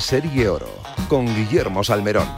Serie Oro con Guillermo Salmerón.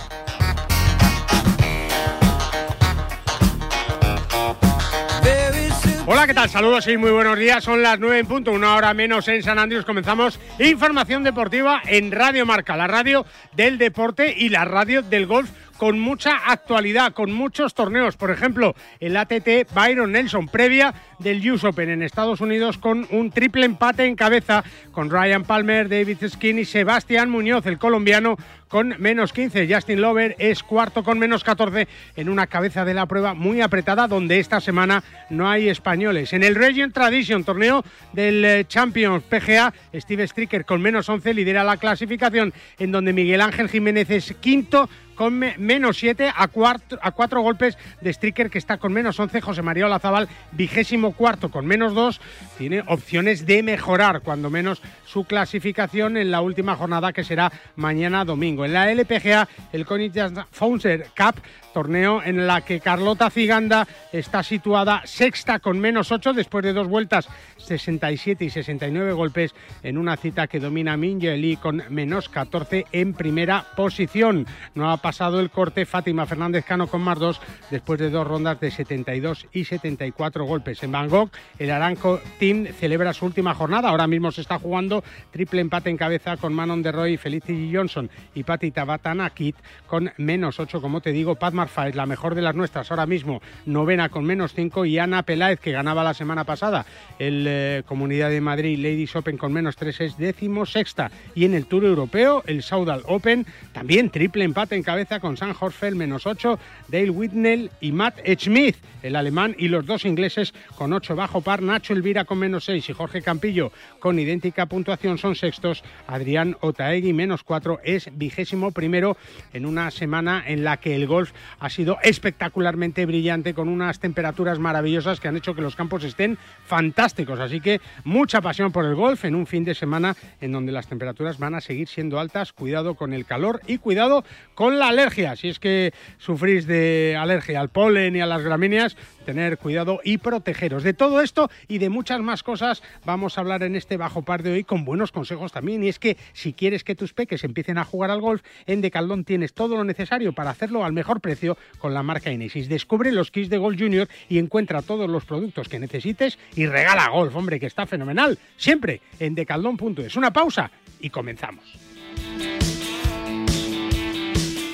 Hola, ¿qué tal? Saludos y muy buenos días. Son las 9 en punto, una hora menos en San Andrés. Comenzamos información deportiva en Radio Marca, la radio del deporte y la radio del golf con mucha actualidad, con muchos torneos. Por ejemplo, el ATT Byron Nelson, previa del US Open en Estados Unidos, con un triple empate en cabeza con Ryan Palmer, David Skin y Sebastián Muñoz, el colombiano, con menos 15. Justin Lover es cuarto con menos 14 en una cabeza de la prueba muy apretada donde esta semana no hay españoles. En el Region Tradition, torneo del eh, Champions PGA, Steve Stricker con menos 11 lidera la clasificación en donde Miguel Ángel Jiménez es quinto con menos 7 a, a cuatro golpes de Stricker que está con menos 11. José María Olazabal, vigésimo cuarto con menos 2. Tiene opciones de mejorar, cuando menos, su clasificación en la última jornada que será mañana domingo. En la LPGA, el Konitz Founder Cup torneo en la que Carlota Ciganda está situada sexta con menos 8 después de dos vueltas, 67 y 69 golpes en una cita que domina Minjeli con menos 14 en primera posición. No ha pasado el corte Fátima Fernández Cano con más dos después de dos rondas de 72 y 74 golpes. En Bangkok, el Aranco Team celebra su última jornada. Ahora mismo se está jugando triple empate en cabeza con Manon de Roy, Felicity Johnson y Patti Tabatana Kit con menos 8, como te digo, Pat Marfa es la mejor de las nuestras ahora mismo, novena con menos 5 y Ana Peláez, que ganaba la semana pasada el eh, Comunidad de Madrid Ladies Open con menos 3 es décimo sexta. Y en el Tour Europeo, el Saudal Open, también triple empate en cabeza con San Horsfeld menos 8, Dale Whitnell y Matt Schmidt, el alemán, y los dos ingleses con 8 bajo par, Nacho Elvira con menos 6 y Jorge Campillo con idéntica puntuación son sextos, Adrián Otaegui menos 4 es vigésimo primero en una semana en la que el golf ha sido espectacularmente brillante con unas temperaturas maravillosas que han hecho que los campos estén fantásticos. Así que mucha pasión por el golf en un fin de semana en donde las temperaturas van a seguir siendo altas. Cuidado con el calor y cuidado con la alergia. Si es que sufrís de alergia al polen y a las gramíneas, tener cuidado y protegeros. De todo esto y de muchas más cosas vamos a hablar en este bajo par de hoy con buenos consejos también. Y es que si quieres que tus peques empiecen a jugar al golf, en Decaldón tienes todo lo necesario para hacerlo al mejor precio con la marca Inesis. Descubre los kits de Golf Junior y encuentra todos los productos que necesites y regala golf, hombre, que está fenomenal. Siempre en decaldón.es. Una pausa y comenzamos.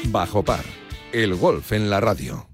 Bajo par, el golf en la radio.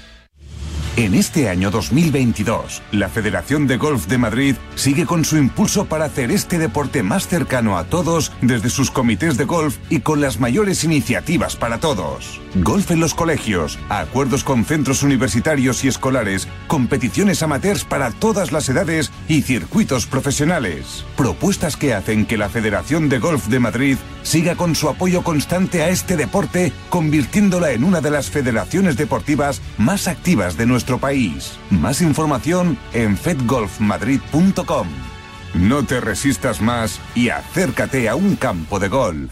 En este año 2022, la Federación de Golf de Madrid sigue con su impulso para hacer este deporte más cercano a todos desde sus comités de golf y con las mayores iniciativas para todos. Golf en los colegios, acuerdos con centros universitarios y escolares, competiciones amateurs para todas las edades y circuitos profesionales. Propuestas que hacen que la Federación de Golf de Madrid siga con su apoyo constante a este deporte, convirtiéndola en una de las federaciones deportivas más activas de nuestro país. Más información en fedgolfmadrid.com. No te resistas más y acércate a un campo de golf.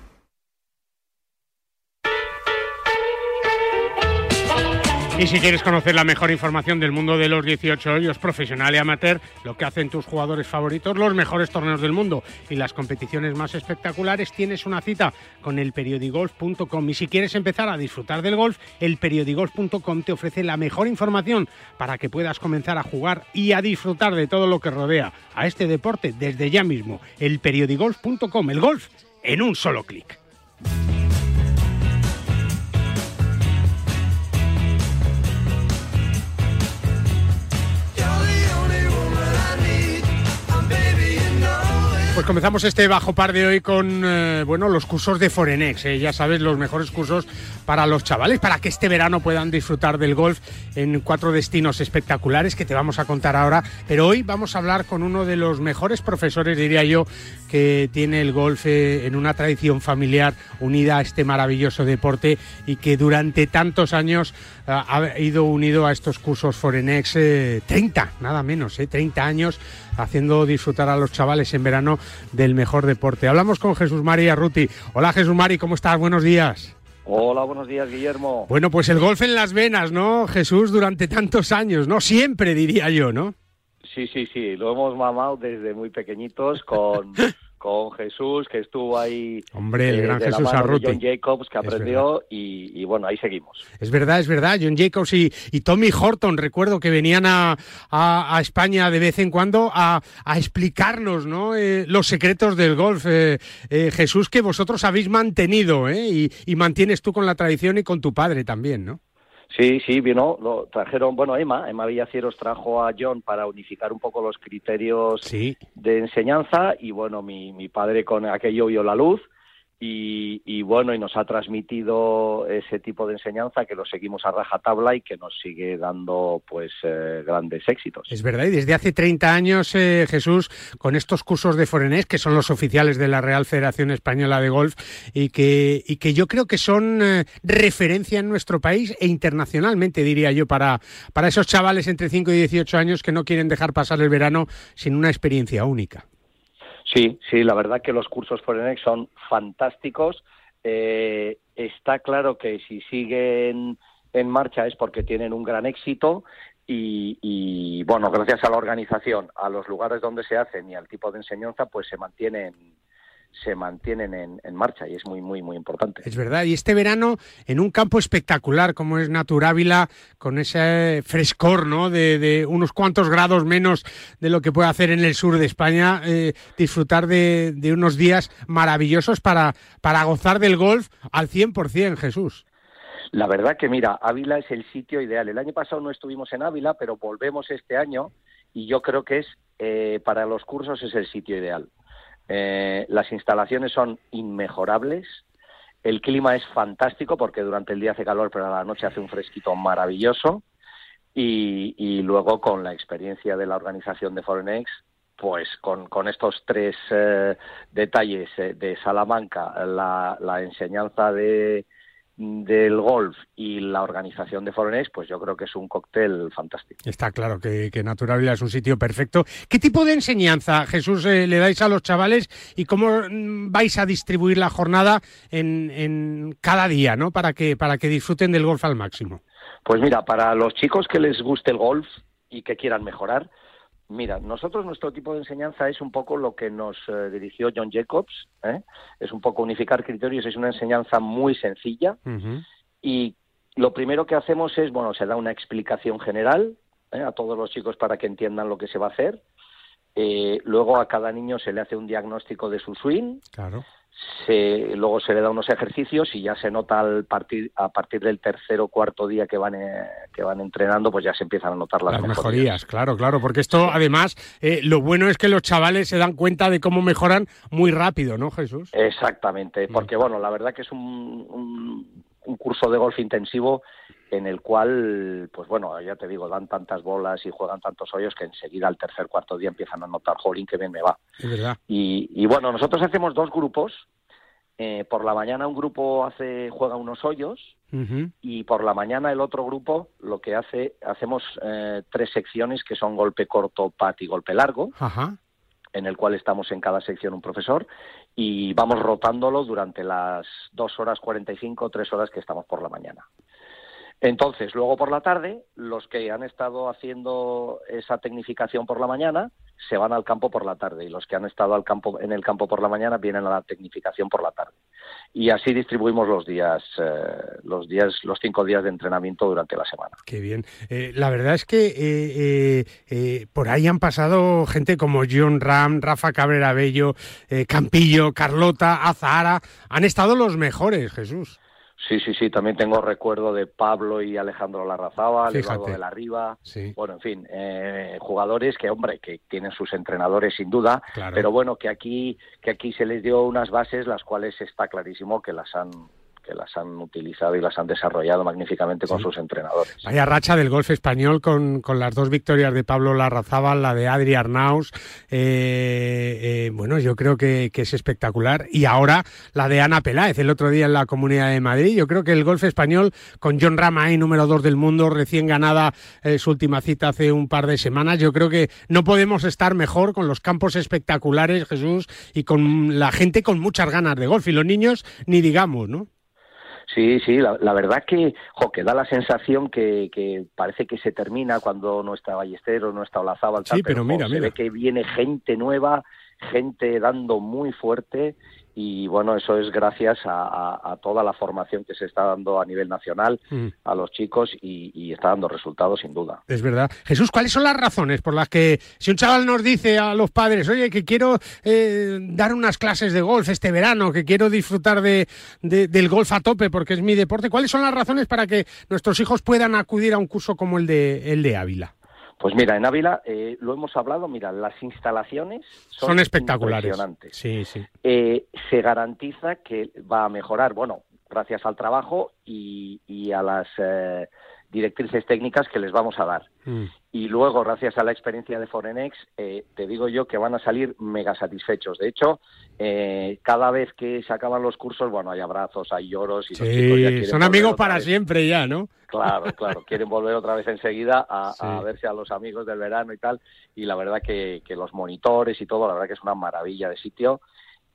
Y si quieres conocer la mejor información del mundo de los 18 hoyos profesional y amateur, lo que hacen tus jugadores favoritos, los mejores torneos del mundo y las competiciones más espectaculares, tienes una cita con el periodigolf.com. Y si quieres empezar a disfrutar del golf, el periodigolf.com te ofrece la mejor información para que puedas comenzar a jugar y a disfrutar de todo lo que rodea a este deporte desde ya mismo. El periodigolf.com, el golf en un solo clic. Pues comenzamos este bajo par de hoy con eh, bueno los cursos de Forenex, eh, ya sabes los mejores cursos para los chavales para que este verano puedan disfrutar del golf en cuatro destinos espectaculares que te vamos a contar ahora. Pero hoy vamos a hablar con uno de los mejores profesores, diría yo, que tiene el golf eh, en una tradición familiar unida a este maravilloso deporte y que durante tantos años ha ido unido a estos cursos Forenex 30, nada menos, 30 años haciendo disfrutar a los chavales en verano del mejor deporte. Hablamos con Jesús María Ruti. Hola Jesús Mari, ¿cómo estás? Buenos días. Hola, buenos días, Guillermo. Bueno, pues el golf en las venas, ¿no, Jesús? Durante tantos años, ¿no? Siempre, diría yo, ¿no? Sí, sí, sí, lo hemos mamado desde muy pequeñitos con, con Jesús, que estuvo ahí. Hombre, el gran Jesús Arruti. John Jacobs, que aprendió, y, bueno, ahí seguimos. Es verdad, es verdad. John Jacobs y, Tommy Horton, recuerdo que venían a, a, España de vez en cuando a, a explicarnos ¿no? Eh, los secretos del golf. Eh, eh, Jesús, que vosotros habéis mantenido, y, y mantienes tú con la tradición y con tu padre también, ¿no? Sí, sí, vino, lo trajeron, bueno, Emma, Emma Villacieros trajo a John para unificar un poco los criterios de enseñanza y bueno, mi, mi padre con aquello vio la luz y, bueno, y nos ha transmitido ese tipo de enseñanza que lo seguimos a rajatabla y que nos sigue dando pues eh, grandes éxitos. Es verdad, y desde hace 30 años, eh, Jesús, con estos cursos de Forenés, que son los oficiales de la Real Federación Española de Golf, y que, y que yo creo que son eh, referencia en nuestro país e internacionalmente, diría yo, para, para esos chavales entre 5 y 18 años que no quieren dejar pasar el verano sin una experiencia única. Sí, sí, la verdad que los cursos Forenex son fantásticos. Eh, está claro que si siguen en marcha es porque tienen un gran éxito y, y, bueno, gracias a la organización, a los lugares donde se hacen y al tipo de enseñanza, pues se mantienen se mantienen en, marcha y es muy, muy, muy importante. Es verdad, y este verano en un campo espectacular como es Naturávila, con ese frescor ¿no? de, unos cuantos grados menos de lo que puede hacer en el sur de España, eh, disfrutar de, unos días maravillosos para, para gozar del golf al 100%, Jesús. La verdad que mira, Ávila es el sitio ideal. El año pasado no estuvimos en Ávila, pero volvemos este año y yo creo que es eh, para los cursos es el sitio ideal. Eh, las instalaciones son inmejorables. El clima es fantástico porque durante el día hace calor, pero a la noche hace un fresquito maravilloso. Y, luego con la experiencia de la organización de Forenex, pues con, estos tres eh, detalles eh, de Salamanca, la enseñanza de, del golf y la organización de Forenex, pues yo creo que es un cóctel fantástico. Está claro que, que es un sitio perfecto. ¿Qué tipo de enseñanza, Jesús, eh, le dais a los chavales y cómo mm, vais a distribuir la jornada en, en cada día, ¿no? Para que, para que disfruten del golf al máximo. Pues mira, para los chicos que les guste el golf y que quieran mejorar, mira, nosotros nuestro tipo de enseñanza es un poco lo que nos eh, dirigió John Jacobs, ¿eh? es un poco unificar criterios, es una enseñanza muy sencilla y lo primero que hacemos es, bueno, se da una explicación general ¿eh? a todos los chicos para que entiendan lo que se va a hacer. luego a cada niño se le hace un diagnóstico de su swing. Claro se, luego se le da unos ejercicios y ya se nota al partir, a partir del tercer o cuarto día que van, eh, que van entrenando, pues ya se empiezan a notar las, mejorías. Claro, claro, porque esto además, eh, lo bueno es que los chavales se dan cuenta de cómo mejoran muy rápido, ¿no, Jesús? Exactamente, mm. porque bueno, la verdad que es un, un curso de golf intensivo en el cual, pues bueno, ya te digo, dan tantas bolas y juegan tantos hoyos que enseguida al tercer, cuarto día empiezan a notar, jolín, que bien me va. Y, bueno, nosotros hacemos dos grupos. Eh, por la mañana un grupo hace juega unos hoyos y por la mañana el otro grupo lo que hace hacemos eh, tres secciones que son golpe corto, pat y golpe largo. en el cual estamos en cada sección un profesor y vamos rotándolo durante las dos horas cuarenta y cinco, tres horas que estamos por la mañana. Entonces, luego por la tarde, los que han estado haciendo esa tecnificación por la mañana se van al campo por la tarde y los que han estado al campo, en el campo por la mañana vienen a la tecnificación por la tarde. Y así distribuimos los días, eh, los días, los cinco días de entrenamiento durante la semana. Qué bien. Eh, la verdad es que eh, por ahí han pasado gente como John Ram, Rafa Cabrera Bello, Campillo, Carlota, Azahara. Han estado los mejores, Jesús. Sí, sí, sí, también tengo recuerdo de Pablo y Alejandro Larrazábal, Eduardo de la Riva, bueno, en fin, eh, jugadores que, hombre, que tienen sus entrenadores sin duda, pero bueno, que aquí, que aquí se les dio unas bases las cuales está clarísimo que las han que las han utilizado y las han desarrollado magníficamente con sus entrenadores. Vaya racha del golf español con, con, las dos victorias de Pablo Larrazábal, la de Adri Arnaus. Eh, eh, bueno, yo creo que, que, es espectacular. Y ahora la de Ana Peláez, el otro día en la Comunidad de Madrid. Yo creo que el golf español, con John Ramay, número dos del mundo, recién ganada eh, su última cita hace un par de semanas, yo creo que no podemos estar mejor con los campos espectaculares, Jesús, y con la gente con muchas ganas de golf. Y los niños, ni digamos, ¿no? Sí, sí, la, verdad que, jo, que da la sensación que, que, parece que se termina cuando no está Ballesteros, no está Olazábal, sí, pero, mira, se ve que viene gente nueva, gente dando muy fuerte y bueno, eso es gracias a, toda la formación que se está dando a nivel nacional mm. a los chicos y, está dando resultados sin duda. Es verdad. Jesús, ¿cuáles son las razones por las que si un chaval nos dice a los padres, oye, que quiero eh, dar unas clases de golf este verano, que quiero disfrutar de, del golf a tope porque es mi deporte, ¿cuáles son las razones para que nuestros hijos puedan acudir a un curso como el de, el de Ávila? Pues mira, en Ávila eh, lo hemos hablado, mira, las instalaciones son, espectaculares. Sí, sí. Eh, se garantiza que va a mejorar, bueno, gracias al trabajo y, a las eh, directrices técnicas que les vamos a dar. Mm. Y luego, gracias a la experiencia de Forenex, eh, te digo yo que van a salir mega satisfechos. De hecho, eh, cada vez que se acaban los cursos, bueno, hay abrazos, hay lloros y sí, son amigos para siempre ya, ¿no? Claro, claro, quieren volver otra vez enseguida a, verse a los amigos del verano y tal. Y la verdad que, que los monitores y todo, la verdad que es una maravilla de sitio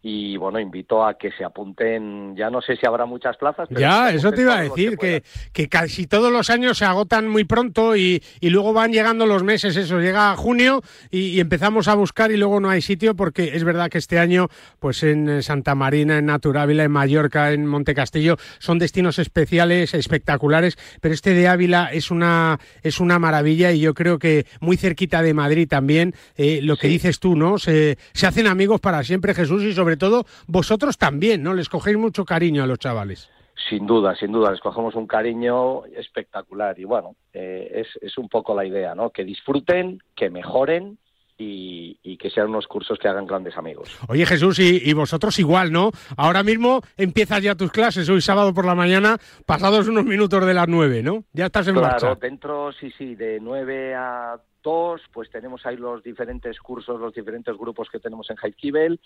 y bueno, invito a que se apunten, ya no sé si habrá muchas plazas. Pero ya, eso te iba a decir, que, que, casi todos los años se agotan muy pronto y, y, luego van llegando los meses, eso, llega junio y, empezamos a buscar y luego no hay sitio porque es verdad que este año, pues en Santa Marina, en Naturávila, en Mallorca, en Montecastillo, son destinos especiales, espectaculares, pero este de Ávila es una, es una maravilla y yo creo que muy cerquita de Madrid también, eh, lo que dices tú, ¿no? Se, se hacen amigos para siempre, Jesús, y sobre todo vosotros también, ¿no? Les cogéis mucho cariño a los chavales. Sin duda, sin duda, les cogemos un cariño espectacular y bueno, eh, es, un poco la idea, ¿no? Que disfruten, que mejoren y, que sean unos cursos que hagan grandes amigos. Oye Jesús, y, vosotros igual, ¿no? Ahora mismo empiezas ya tus clases, hoy sábado por la mañana, pasados unos minutos de las nueve, ¿no? Ya estás en claro, dentro, sí, sí, de nueve a pues tenemos ahí los diferentes cursos, los diferentes grupos que tenemos en Kibel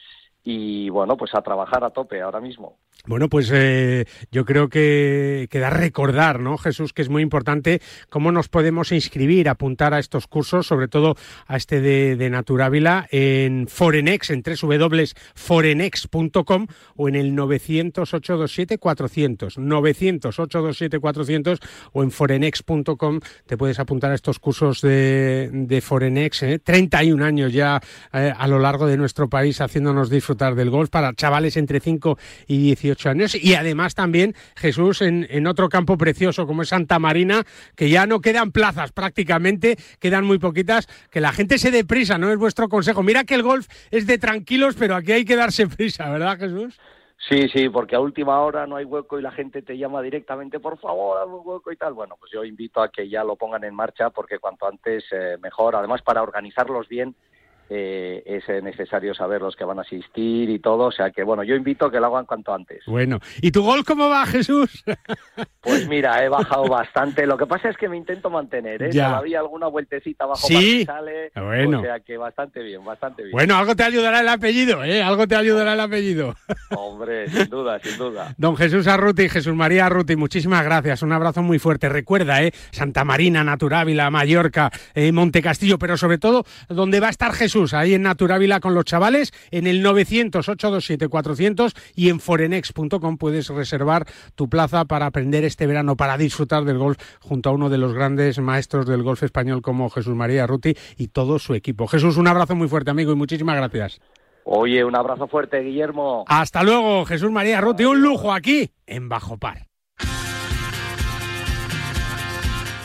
y bueno, pues a trabajar a tope ahora mismo. Bueno, pues eh, yo creo que queda recordar, ¿no, Jesús, que es muy importante cómo nos podemos inscribir, apuntar a estos cursos, sobre todo a este de, de Naturávila, en Forenex, en www.forenex.com o en el 900-827-400, 900-827-400 o en forenex.com te puedes apuntar a estos cursos de, de Forenex, ¿eh? 31 años ya eh, a lo largo de nuestro país haciéndonos disfrutar del golf para chavales entre 5 y 18 años y además también Jesús en, en, otro campo precioso como es Santa Marina, que ya no quedan plazas prácticamente, quedan muy poquitas, que la gente se dé prisa, ¿no? Es vuestro consejo. Mira que el golf es de tranquilos, pero aquí hay que darse prisa, ¿verdad Jesús? Sí, sí, porque a última hora no hay hueco y la gente te llama directamente, por favor, hazme un hueco y tal. Bueno, pues yo invito a que ya lo pongan en marcha porque cuanto antes eh, mejor. Además, para organizarlos bien eh, es necesario saber los que van a asistir y todo. O sea que, bueno, yo invito a que lo hagan cuanto antes. Bueno, ¿y tu gol cómo va, Jesús? Pues mira, he bajado bastante. Lo que pasa es que me intento mantener, ¿eh? Ya. Todavía alguna vueltecita abajo ¿Sí? para que sale. Bueno. O sea que bastante bien, bastante bien. Bueno, algo te ayudará el apellido, ¿eh? Algo te ayudará el apellido. Hombre, sin duda, sin duda. Don Jesús Arruti, Jesús María Arruti, muchísimas gracias. Un abrazo muy fuerte. Recuerda, ¿eh? Santa Marina, Naturávila, Mallorca, eh, Montecastillo, pero sobre todo, donde va a estar Jesús, ahí en Naturávila con los chavales, en el 900-827-400 y en forenex.com puedes reservar tu plaza para aprender este verano, para disfrutar del golf junto a uno de los grandes maestros del golf español como Jesús María Arruti y todo su equipo. Jesús, un abrazo muy fuerte, amigo, y muchísimas gracias. Oye, un abrazo fuerte, Guillermo. Hasta luego, Jesús María Arruti. Un lujo aquí en Bajo Par.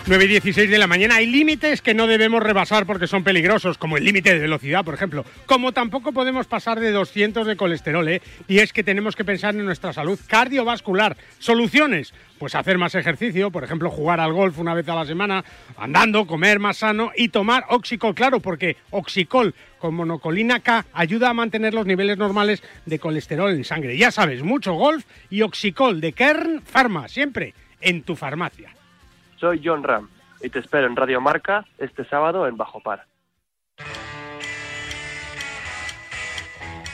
9 y 16 de la mañana. Hay límites que no debemos rebasar porque son peligrosos, como el límite de velocidad, por ejemplo. Como tampoco podemos pasar de 200 de colesterol, ¿eh? Y es que tenemos que pensar en nuestra salud cardiovascular. Soluciones. Pues hacer más ejercicio, por ejemplo, jugar al golf una vez a la semana, andando, comer más sano y tomar Oxicol, claro, porque Oxicol con monocolina K ayuda a mantener los niveles normales de colesterol en sangre. Ya sabes, mucho golf y Oxicol de Kern Pharma, siempre en tu farmacia. Soy John Ram y te espero en Radio Marca este sábado en Bajo Par.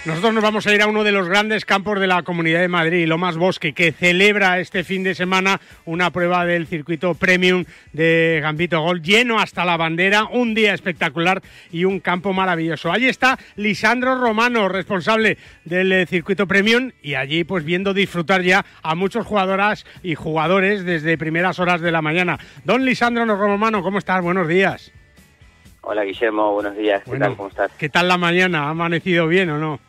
Nosotros nos vamos a ir a uno de los grandes campos de la Comunidad de Madrid, Lomas Bosque, que celebra este fin de semana una prueba del circuito premium de Gambito Gol, lleno hasta la bandera, un día espectacular y un campo maravilloso. Allí está Lisandro Romano, responsable del eh, circuito premium, y allí pues viendo disfrutar ya a muchos jugadoras y jugadores desde primeras horas de la mañana. Don Lisandro Romano, ¿cómo estás? Buenos días. Hola Guillermo, buenos días. ¿Qué Bueno, tal? ¿Cómo estás? ¿Qué tal la mañana? ¿Ha amanecido bien o no?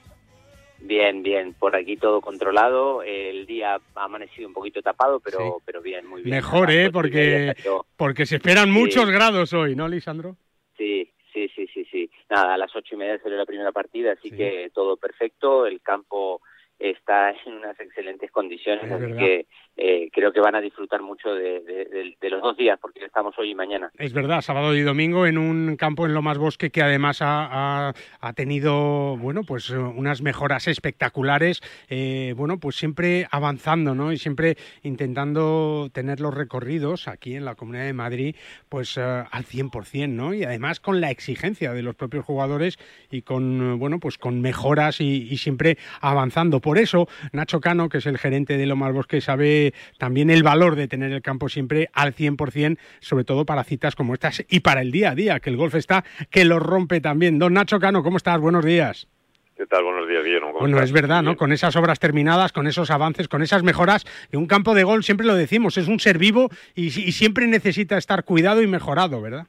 Bien, bien. Por aquí todo controlado. El día ha amanecido un poquito tapado, pero, pero bien, muy bien. Mejor, ¿eh? Porque, porque se esperan Sí. muchos grados hoy, ¿no, Lisandro? Sí, sí, sí, sí, sí. Nada, a las ocho y media salió la primera partida, así que todo perfecto. El campo está en unas excelentes condiciones, Es así verdad. que eh, creo que van a disfrutar mucho de, los dos días, porque estamos hoy y mañana. Es verdad, sábado y domingo en un campo en Lomas Bosque que además ha, ha- ha tenido, bueno, pues eh, unas mejoras espectaculares, eh, bueno, pues siempre avanzando, ¿no? Y siempre intentando tener los recorridos aquí en la Comunidad de Madrid, pues eh, al 100%, ¿no? Y además con la exigencia de los propios jugadores y con, eh, bueno, pues con mejoras y, y siempre avanzando. Por eso, Nacho Cano, que es el gerente de Lomas Bosque, sabe también el valor de tener el campo siempre al 100%, sobre todo para citas como estas y para el día a día, que el golf está que lo rompe también. Don Nacho Cano, ¿cómo estás? Buenos días. ¿Qué tal? Buenos días. ¿Cómo Bueno, estás? es verdad, ¿no? Bien. Con esas obras terminadas, con esos avances, con esas mejoras, un campo de golf, siempre lo decimos, es un ser vivo y, y siempre necesita estar cuidado y mejorado, ¿verdad?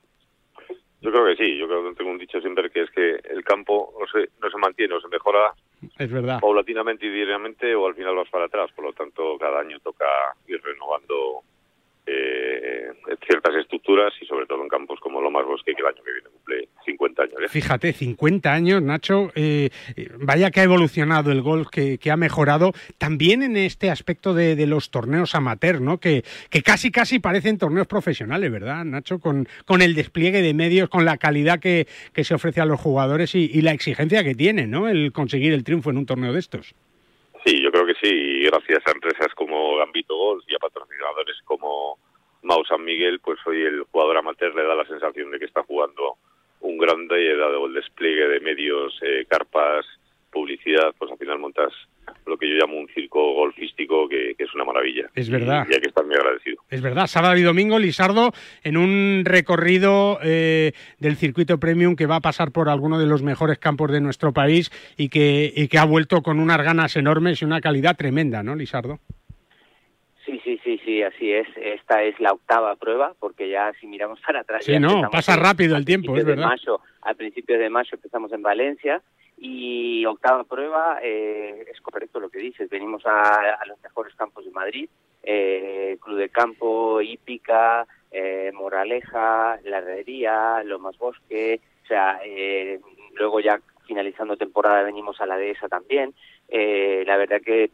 Yo creo que sí. Yo creo que tengo un dicho siempre que es que el campo no se, no se mantiene o se mejora Es verdad. paulatinamente y diariamente o al final vas para atrás. Por lo tanto, cada año toca ir renovando eh, ciertas estructuras y sobre todo en campos como Lomas Bosque, que el año que viene cumple 50 años. ¿eh? Fíjate, 50 años, Nacho, eh, eh, vaya que ha evolucionado el golf, que, que ha mejorado, también en este aspecto de, de los torneos amateur, ¿no? Que, que casi casi parecen torneos profesionales, ¿verdad, Nacho? Con, con el despliegue de medios, con la calidad que, que se ofrece a los jugadores y, y la exigencia que tiene, ¿no? El conseguir el triunfo en un torneo de estos. Sí, yo creo que sí. Y gracias a empresas como Golf y a patrocinadores como Mau San Miguel, pues hoy el jugador amateur le da la sensación de que está jugando un grande y dado el despliegue de medios, eh, carpas, publicidad, pues al final montas lo que yo llamo un circo golfístico que, es una maravilla. Es verdad. Y, hay que estar muy agradecido. Es verdad. Sábado y domingo, Lisardo, en un recorrido eh, del circuito premium que va a pasar por alguno de los mejores campos de nuestro país y que, y que ha vuelto con unas ganas enormes y una calidad tremenda, ¿no, Lisardo? Sí, sí, sí, sí, así es. Esta es la octava prueba, porque ya si miramos para atrás... Sí, no, pasa rápido el tiempo, es verdad. mayo, al principio de mayo empezamos en Valencia y octava prueba, eh, es correcto lo que dices, venimos a, los mejores campos de Madrid, eh, Club de Campo, Hípica, eh, Moraleja, La Herrería, Lomas Bosque, o sea, eh, luego ya finalizando temporada venimos a la dehesa también. Eh, la verdad que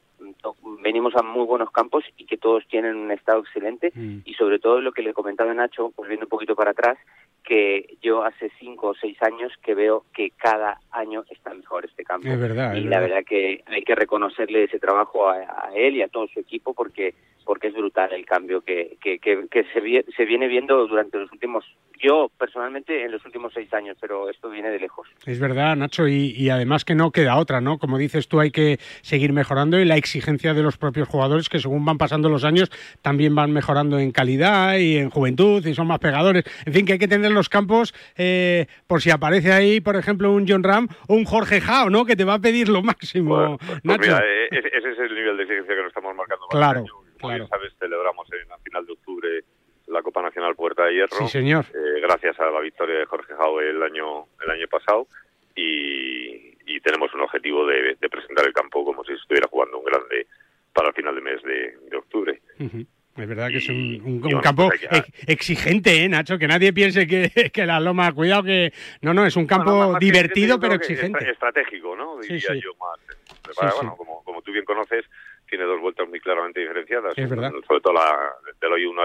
venimos a muy buenos campos y que todos tienen un estado excelente mm. y sobre todo lo que le comentaba Nacho, volviendo un poquito para atrás, que yo hace cinco o seis años que veo que cada año está mejor este campo. Es verdad. Y la verdad que hay que reconocerle ese trabajo a, él y a todo su equipo porque porque es brutal el cambio que, que, que, se, se viene viendo durante los últimos yo personalmente en los últimos seis años, pero esto viene de lejos. Es verdad, Nacho, y, además que no queda otra, ¿no? Como dices tú, hay que seguir mejorando y la exigencia de los propios jugadores que según van pasando los años también van mejorando en calidad y en juventud y son más pegadores. En fin, que hay que tener los campos eh, por si aparece ahí, por ejemplo, un John Ram o un Jorge Jao, ¿no? Que te va a pedir lo máximo, pues, pues Nacho. Mira, eh, ese es el nivel de exigencia que nos estamos marcando. Claro. Como claro. sabes, celebramos en la final de octubre la Copa Nacional Puerta de Hierro. Sí, señor. Eh, gracias a la victoria de Jorge Jau el año, el año pasado. Y, tenemos un objetivo de, presentar el campo como si estuviera jugando un grande para el final de mes de, octubre. Es verdad que es un, campo pues exigente, ¿eh, Nacho? Que nadie piense que, que, la Loma, cuidado que... No, no, es un campo divertido pero exigente. Estratégico, ¿no? Diría yo más. Eh, bueno, como, como tú bien conoces, tiene dos vueltas muy claramente diferenciadas. Es verdad. Sobre todo la del hoyo 1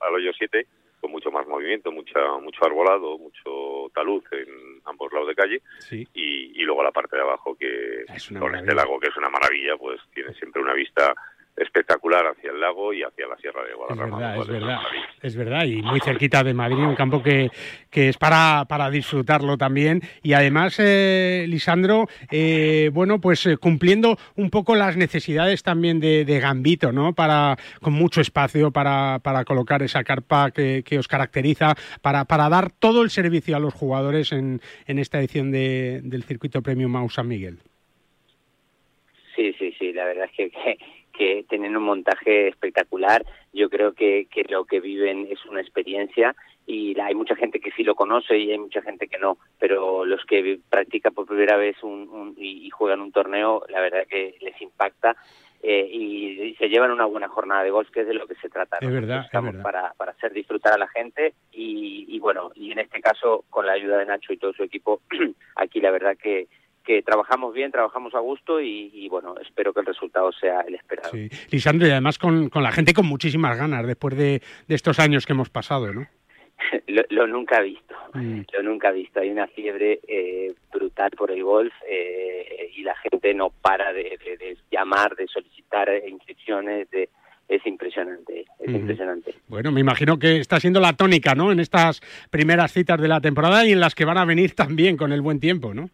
al hoyo 7, con mucho más movimiento, mucha, mucho arbolado, mucho talud en ambos lados de calle. Y, y luego la parte de abajo, que con este lago, que es una maravilla, pues tiene siempre una vista espectacular hacia el lago y hacia la Sierra de Guadarrama. Es verdad, es verdad, es verdad, y muy cerquita de Madrid, un campo que, que es para, para disfrutarlo también. Y además, eh, Lisandro, eh, bueno, pues eh, cumpliendo un poco las necesidades también de, Gambito, ¿no? Para, con mucho espacio para, para colocar esa carpa que, que os caracteriza, para, para dar todo el servicio a los jugadores en, en esta edición de, del circuito Premium Mau San Miguel. Sí, sí, sí, la verdad es que que tienen un montaje espectacular. Yo creo que, que lo que viven es una experiencia y hay mucha gente que sí lo conoce y hay mucha gente que no, pero los que practican por primera vez un, y, juegan un torneo, la verdad que les impacta eh, y, se llevan una buena jornada de golf, que es de lo que se trata. Es verdad, Estamos Para, para hacer disfrutar a la gente y, y bueno, y en este caso, con la ayuda de Nacho y todo su equipo, aquí la verdad que que trabajamos bien, trabajamos a gusto y, bueno, espero que el resultado sea el esperado. Sí. Lisandro, y además con, con la gente con muchísimas ganas después de, estos años que hemos pasado, ¿no? lo, nunca he visto, mm. lo nunca he visto. Hay una fiebre eh, brutal por el golf eh, y la gente no para de, llamar, de solicitar inscripciones, de, es impresionante, es impresionante. Bueno, me imagino que está siendo la tónica, ¿no? En estas primeras citas de la temporada y en las que van a venir también con el buen tiempo, ¿no?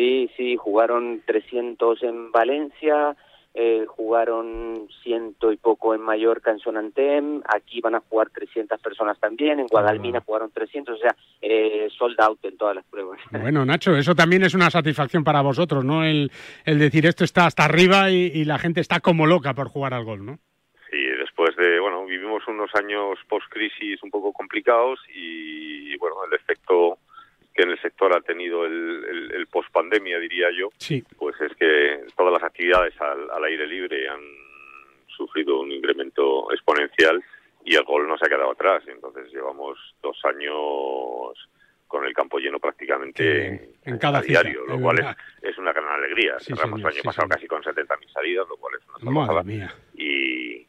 Sí, sí, jugaron 300 en Valencia, eh, jugaron ciento y poco en Mallorca, en Sonantem, aquí van a jugar 300 personas también, en Guadalmina jugaron 300, o sea, eh, sold out en todas las pruebas. Bueno, Nacho, eso también es una satisfacción para vosotros, ¿no? El, el decir esto está hasta arriba y, la gente está como loca por jugar al gol, ¿no? Sí, después de, bueno, vivimos unos años post-crisis un poco complicados y, bueno, el efecto que en el sector ha tenido el, el, post-pandemia, diría yo, pues es que todas las actividades al, aire libre han sufrido un incremento exponencial y el gol no se ha quedado atrás. Entonces llevamos dos años con el campo lleno prácticamente en cada diario, lo cual es, una gran alegría. Cerramos el año pasado casi con 70.000 salidas, lo cual es una Madre Y,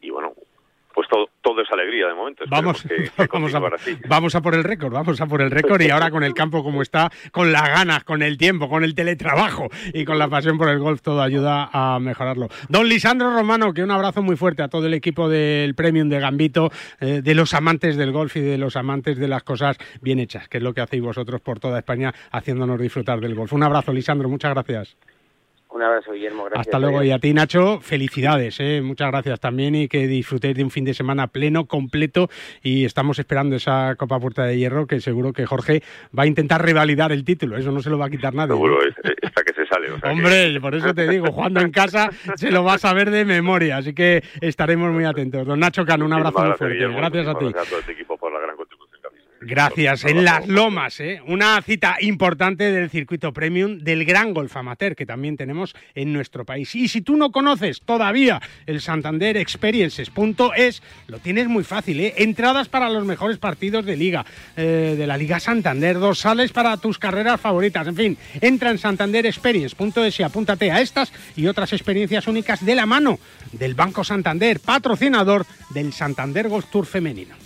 y bueno, pues todo, todo es alegría de momento. Vamos, vamos, a, vamos a por el récord, vamos a por el récord y ahora con el campo como está, con las ganas, con el tiempo, con el teletrabajo y con la pasión por el golf, todo ayuda a mejorarlo. Don Lisandro Romano, que un abrazo muy fuerte a todo el equipo del Premium de Gambito, eh, de los amantes del golf y de los amantes de las cosas bien hechas, que es lo que hacéis vosotros por toda España haciéndonos disfrutar del golf. Un abrazo, Lisandro, muchas gracias. Un abrazo, Guillermo. Gracias. Hasta luego. Y a ti, Nacho, felicidades. ¿eh? Muchas gracias también y que disfrutéis de un fin de semana pleno, completo. Y estamos esperando esa Copa Puerta de Hierro que seguro que Jorge va a intentar revalidar el título. Eso no se lo va a quitar nadie. Seguro, esta que se sale. Hombre, por eso te digo, jugando en casa se lo vas a ver de memoria. Así que estaremos muy atentos. Don Nacho Cano, un abrazo muy fuerte. Gracias a ti. Gracias a todo este equipo por la Gracias. En Las Lomas, ¿eh? una cita importante del circuito premium del Gran Golf Amateur que también tenemos en nuestro país. Y si tú no conoces todavía el Santander Experiences.es, lo tienes muy fácil. ¿eh? Entradas para los mejores partidos de liga, eh, de la Liga Santander, dos sales para tus carreras favoritas. En fin, entra en Santander Experience.es y apúntate a estas y otras experiencias únicas de la mano del Banco Santander, patrocinador del Santander Golf Tour Femenino.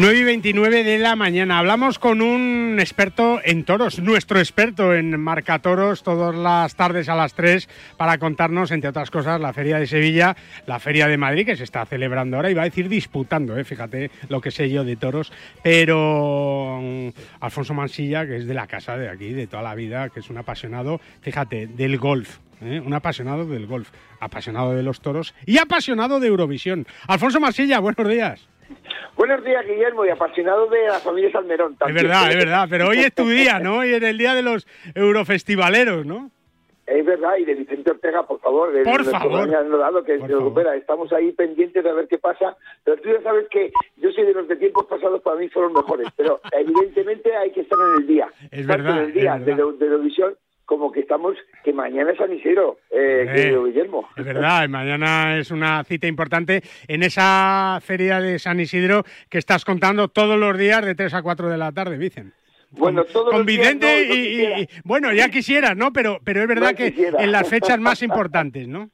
Nueve y 29 de la mañana. Hablamos con un experto en toros, nuestro experto en marca toros, todas las tardes a las 3, para contarnos, entre otras cosas, la Feria de Sevilla, la Feria de Madrid, que se está celebrando ahora, iba a decir disputando, ¿eh? fíjate lo que sé yo de toros, pero mm, Alfonso Mansilla, que es de la casa de aquí, de toda la vida, que es un apasionado, fíjate, del golf. ¿eh? Un apasionado del golf, apasionado de los toros y apasionado de Eurovisión. Alfonso Mansilla, buenos días. Buenos días, Guillermo, y apasionado de la familia Salmerón. Es verdad, es verdad, pero hoy es tu día, ¿no? Hoy es el día de los eurofestivaleros, ¿no? Es verdad, y de Vicente Ortega, por favor, de Por favor. dado que se recupera. Estamos ahí pendientes de ver qué pasa. Pero tú ya sabes que yo soy de los de tiempos pasados, para mí fueron mejores. Pero evidentemente hay que estar en el día. Es verdad, en el día es de, la- de Eurovisión como que estamos, que mañana es San Isidro, eh, Eh, querido Guillermo. Es verdad, mañana es una cita importante en esa feria de San Isidro que estás contando todos los días de 3 a 4 de la tarde, Vicen. Bueno, todos Con los días Vicente no, no y, quisiera. bueno, ya quisieras, ¿no? Pero, pero es verdad No que quisiera. en las fechas más importantes, ¿no?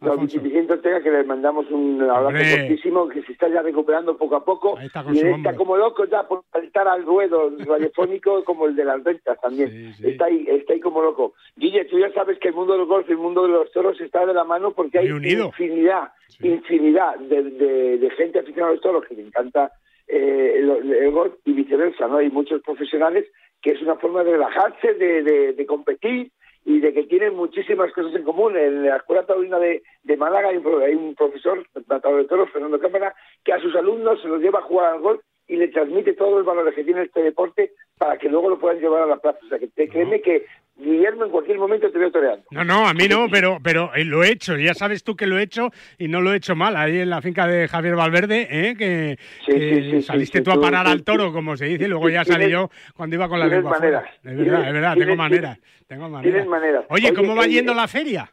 Alfonso. Vicente Ortega, que le mandamos un abrazo fortísimo, que se está ya recuperando poco a poco. está y él está como loco ya por saltar al ruedo radiofónico como el de las ventas también. Está, ahí, está ahí como loco. Guille, tú ya sabes que el mundo del golf y el mundo de los toros está de la mano porque hay unido. infinidad, infinidad de, de- de gente aficionada a los toros que le encanta eh, el, el golf y viceversa, ¿no? Hay muchos profesionales que es una forma de relajarse, de, de- de competir y de que tienen muchísimas cosas en común. En la Escuela Taurina de, de Málaga hay un, hay un profesor, Fernando Cámara, que a sus alumnos se los lleva a jugar al golf y le transmite todos los valores que tiene este deporte para que luego lo puedan llevar a la plaza. O sea, que te, créeme que Guillermo en cualquier momento te veo toreando. No, no, a mí no, pero, pero eh, lo he hecho. Ya sabes tú que lo he hecho y no lo he hecho mal. Ahí en la finca de Javier Valverde, ¿eh? que, Sí, que sí, sí, saliste tú a parar al toro, como se dice, y luego ya salí yo cuando iba con la lengua fuera. maneras. Es verdad, es verdad, tengo maneras. Tengo maneras. Tienes maneras. Oye, ¿cómo va yendo la feria?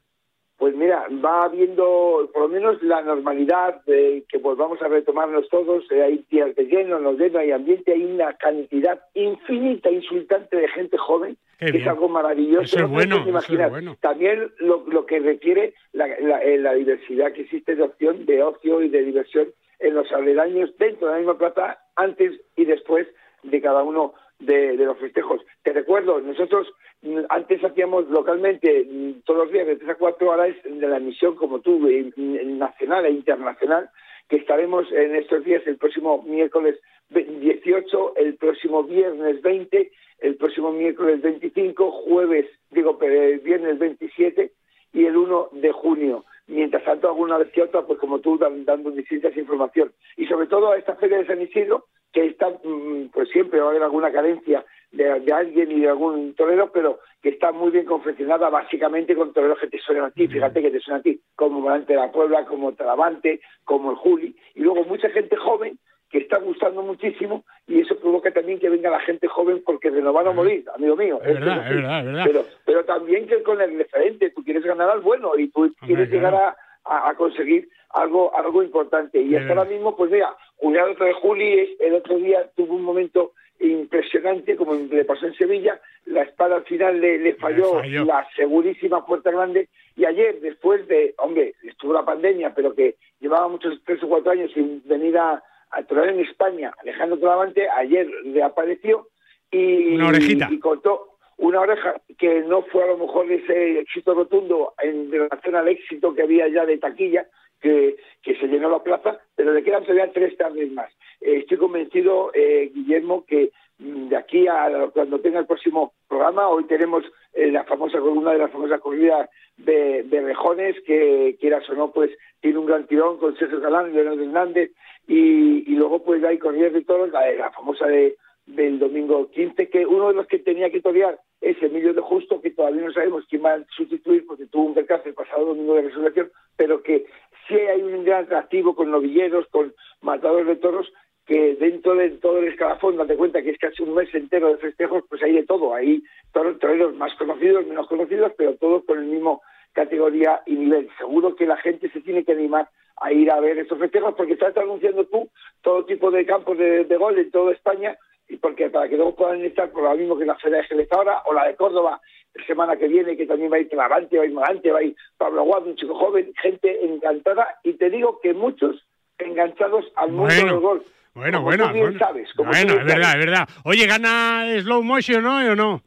Pues mira, va habiendo por lo menos la normalidad de que volvamos a retomarnos todos. eh, hay días de lleno, no lleno, hay ambiente, hay una cantidad infinita, insultante de gente joven, Qué que bien. es algo maravilloso. Eso es no bueno, es. También lo, lo que requiere la, la- eh, la diversidad que existe de opción, de ocio y de diversión en los aledaños dentro de la misma plaza, antes y después de cada uno de, los festejos. Te recuerdo, nosotros mm, antes hacíamos localmente mm, todos los días de 3 a 4 horas de la emisión como tú, eh, nacional e internacional, que estaremos en estos días el próximo miércoles ve- 18, el próximo viernes 20, el próximo miércoles 25, jueves, digo, eh, viernes 27 y el 1 de junio. Mientras tanto, alguna vez que otra, pues como tú, dan- dando distintas información. Y sobre todo a esta feria de San Isidro, que está, mm, pues siempre va a haber alguna carencia de, de alguien y de algún torero, pero que está muy bien confeccionada, básicamente con toreros que te suenan a ti, fíjate que te suenan a ti, como Volante de la Puebla, como Talavante, como el Juli, y luego mucha gente joven que está gustando muchísimo y eso provoca también que venga la gente joven porque de no van a morir, amigo mío. Es verdad, es verdad, es verdad. Pero, pero también que con el referente, tú quieres ganar al bueno y tú quieres claro. llegar a, a- a conseguir algo algo importante. Y hasta ahora mismo, pues mira, Julián otro de Juli el otro día tuvo un momento impresionante, como le pasó en Sevilla, la espada al final le, le falló, falló. la segurísima puerta grande, y ayer, después de, hombre, estuvo la pandemia, pero que llevaba muchos tres o cuatro años sin venir a, a en España, Alejandro Talavante, ayer reapareció y, Una orejita. y cortó una oreja que no fue a lo mejor ese éxito rotundo en relación al éxito que había ya de taquilla, que, que se llenó la plaza, pero le quedan todavía tres tardes más. Eh, estoy convencido, eh, Guillermo, que mm, de aquí a cuando tenga el próximo programa, hoy tenemos eh, la famosa una de las famosas corridas de, de rejones, que quieras o no, pues tiene un gran tirón con Sergio Galán, Leonardo Hernández, y, y luego pues hay corridas de toros, la, la famosa de del domingo 15, que uno de los que tenía que torear es Emilio de Justo, que todavía no sabemos quién va a sustituir porque tuvo un percance el pasado domingo de resurrección, pero que sí hay un gran atractivo con novilleros, con matadores de toros, que dentro de todo el escalafón, date cuenta que es casi un mes entero de festejos, pues hay de todo, hay toros, toreros más conocidos, menos conocidos, pero todos con el mismo categoría y nivel. Seguro que la gente se tiene que animar a ir a ver estos festejos porque estás anunciando tú todo tipo de campos de, de gol en toda España y porque para que luego puedan estar por lo mismo que la Feria de Jerez ahora o la de Córdoba la semana que viene que también va a ir Travante, va a ir Magante, va a ir Pablo Aguado, un chico joven, gente encantada y te digo que muchos enganchados al mundo Bueno, del golf. Bueno, Como bueno, tú bien bueno. sabes, como tú bueno, bien es verdad, sabes. es verdad. Oye, ¿gana slow motion ¿no? o no?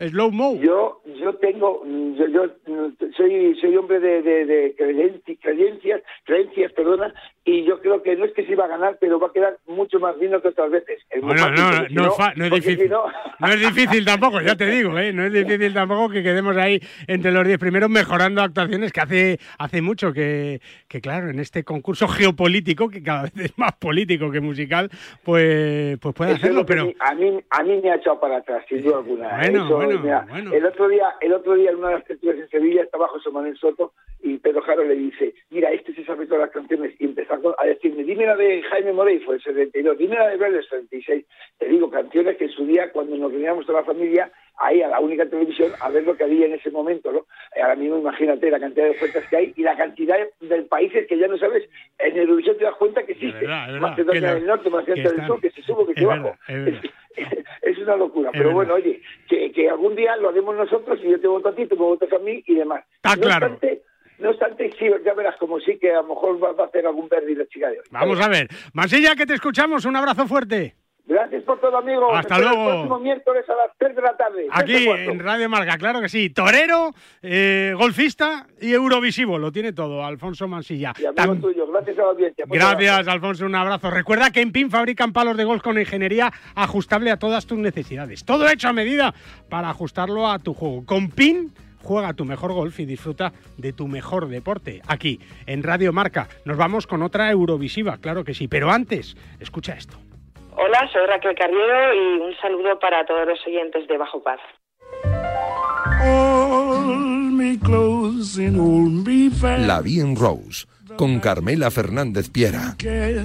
Slow mo. Yo, yo tengo, yo, yo soy, soy hombre de, de, de creenci- creencias, creencias, perdona, y yo creo que no es que se iba a ganar, pero va a quedar mucho más lindo que otras veces. bueno, no, no, es difícil. No... es difícil tampoco, ya te digo, ¿eh? no es difícil tampoco que quedemos ahí entre los diez primeros mejorando actuaciones que hace, hace mucho que, que, claro, en este concurso geopolítico, que cada vez es más político que musical, pues, pues puede hacerlo, pero... A mí, a mí me ha echado para atrás, sin duda alguna. Bueno, bueno, El otro día, el otro día en una de las tertulias en Sevilla estaba José Manuel Soto y Pedro Jaro le dice, mira, este se sabe todas las canciones y empezó a decirme, dime la de Jaime Morey, fue el 72, dime la de Vélez, 76. Te digo, canciones que en su día, cuando nos reuníamos toda la familia, ahí a la única televisión, a ver lo que había en ese momento, ¿no? Ahora mismo imagínate la cantidad de ofertas que hay y la cantidad de países que ya no sabes, en Eurovisión te das cuenta que existe. Macedonia del Norte, Macedonia del Sur, que se sube, que se baja. Es, una locura, pero bueno, oye, que, algún día lo haremos nosotros y yo te voto a ti, tú me votas a mí y demás. Está claro. No obstante, sí, ya verás como sí que a lo mejor va, a hacer algún verde la chica de hoy. Vamos a ver. Masilla, que te escuchamos. Un abrazo fuerte. Gracias por todo, amigo. Hasta luego. El próximo miércoles a las 3 de la tarde. Aquí en Radio Marca, claro que sí. Torero, eh, golfista y eurovisivo. Lo tiene todo, Alfonso Mansilla. Y amigo tuyo. Gracias a la audiencia. Gracias, Alfonso. Un abrazo. Recuerda que en PIN fabrican palos de golf con ingeniería ajustable a todas tus necesidades. Todo hecho a medida para ajustarlo a tu juego. Con PIN juega tu mejor golf y disfruta de tu mejor deporte. Aquí, en Radio Marca, nos vamos con otra Eurovisiva, claro que sí. Pero antes, escucha esto. Hola, soy Raquel Carriero y un saludo para todos los oyentes de Bajo Paz. La Bien Rose, con Carmela Fernández Piera. Que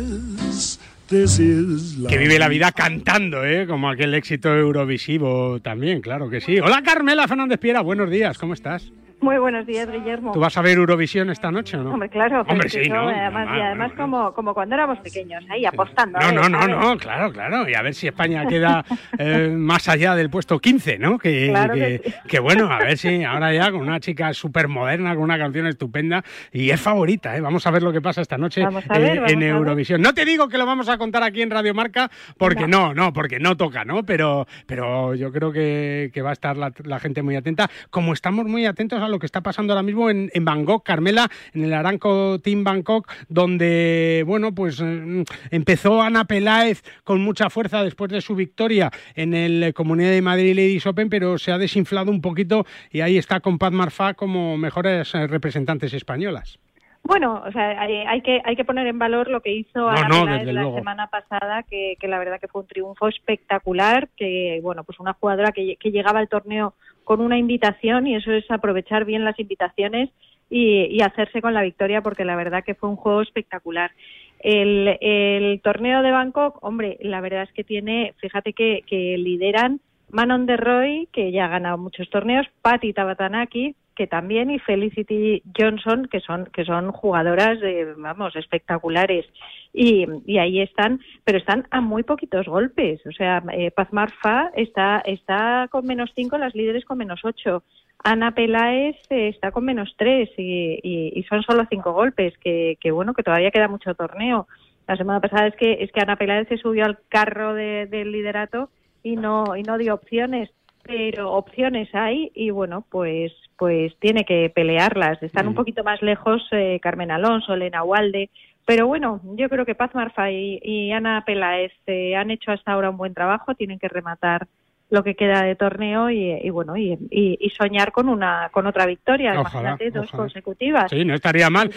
vive la vida cantando, ¿eh? Como aquel éxito eurovisivo también, claro que sí. Hola Carmela Fernández Piera, buenos días, ¿cómo estás? Muy buenos días, Guillermo. ¿Tú vas a ver Eurovisión esta noche o no? Hombre, claro. Hombre, sí, ¿no? Además, y además como, como cuando éramos pequeños, ahí apostando. No, no, no, no, claro, claro. Y a ver si España queda eh, más allá del puesto 15, ¿no? Que, que, bueno, a ver si ahora ya con una chica súper moderna, con una canción estupenda y es favorita, ¿eh? Vamos a ver lo que pasa esta noche eh, en Eurovisión. No te digo que lo vamos a contar aquí en Radio Marca, porque no, no, porque no toca, ¿no? Pero, pero yo creo que, va a estar la, la gente muy atenta, como estamos muy atentos a lo que está pasando ahora mismo en, Bangkok, Carmela, en el Aranco Team Bangkok, donde, bueno, pues mm, empezó Ana Peláez con mucha fuerza después de su victoria en el Comunidad de Madrid Ladies Open, pero se ha desinflado un poquito y ahí está con Pat Marfá como mejores eh, representantes españolas. Bueno, o sea, hay, que hay que poner en valor lo que hizo Ana la semana pasada, que, la verdad que fue un triunfo espectacular, que bueno, pues una jugadora que, llegaba al torneo con una invitación y eso es aprovechar bien las invitaciones y, hacerse con la victoria, porque la verdad que fue un juego espectacular. El, el torneo de Bangkok, hombre, la verdad es que tiene, fíjate que, que lideran Manon de Roy, que ya ha ganado muchos torneos, Patti Tabatanaki, que también y Felicity Johnson que son que son jugadoras vamos espectaculares. Y, y, ahí están pero están a muy poquitos golpes. O sea eh, Paz Marfa está está con menos cinco las líderes con menos ocho. Ana Peláez eh, está con menos tres y, y, son solo cinco golpes que, que bueno que todavía queda mucho torneo. La semana pasada es que es que Ana Peláez se subió al carro del liderato y no y no dio opciones pero opciones hay y bueno, pues pues tiene que pelearlas. Están un mm. poquito más lejos eh, Carmen Alonso, Elena Walde, pero bueno, yo creo que Paz Marfa y, Ana Peláez eh, han hecho hasta ahora un buen trabajo, tienen que rematar lo que queda de torneo y, bueno y, soñar con una con otra victoria. Imagínate dos consecutivas. Sí no estaría mal.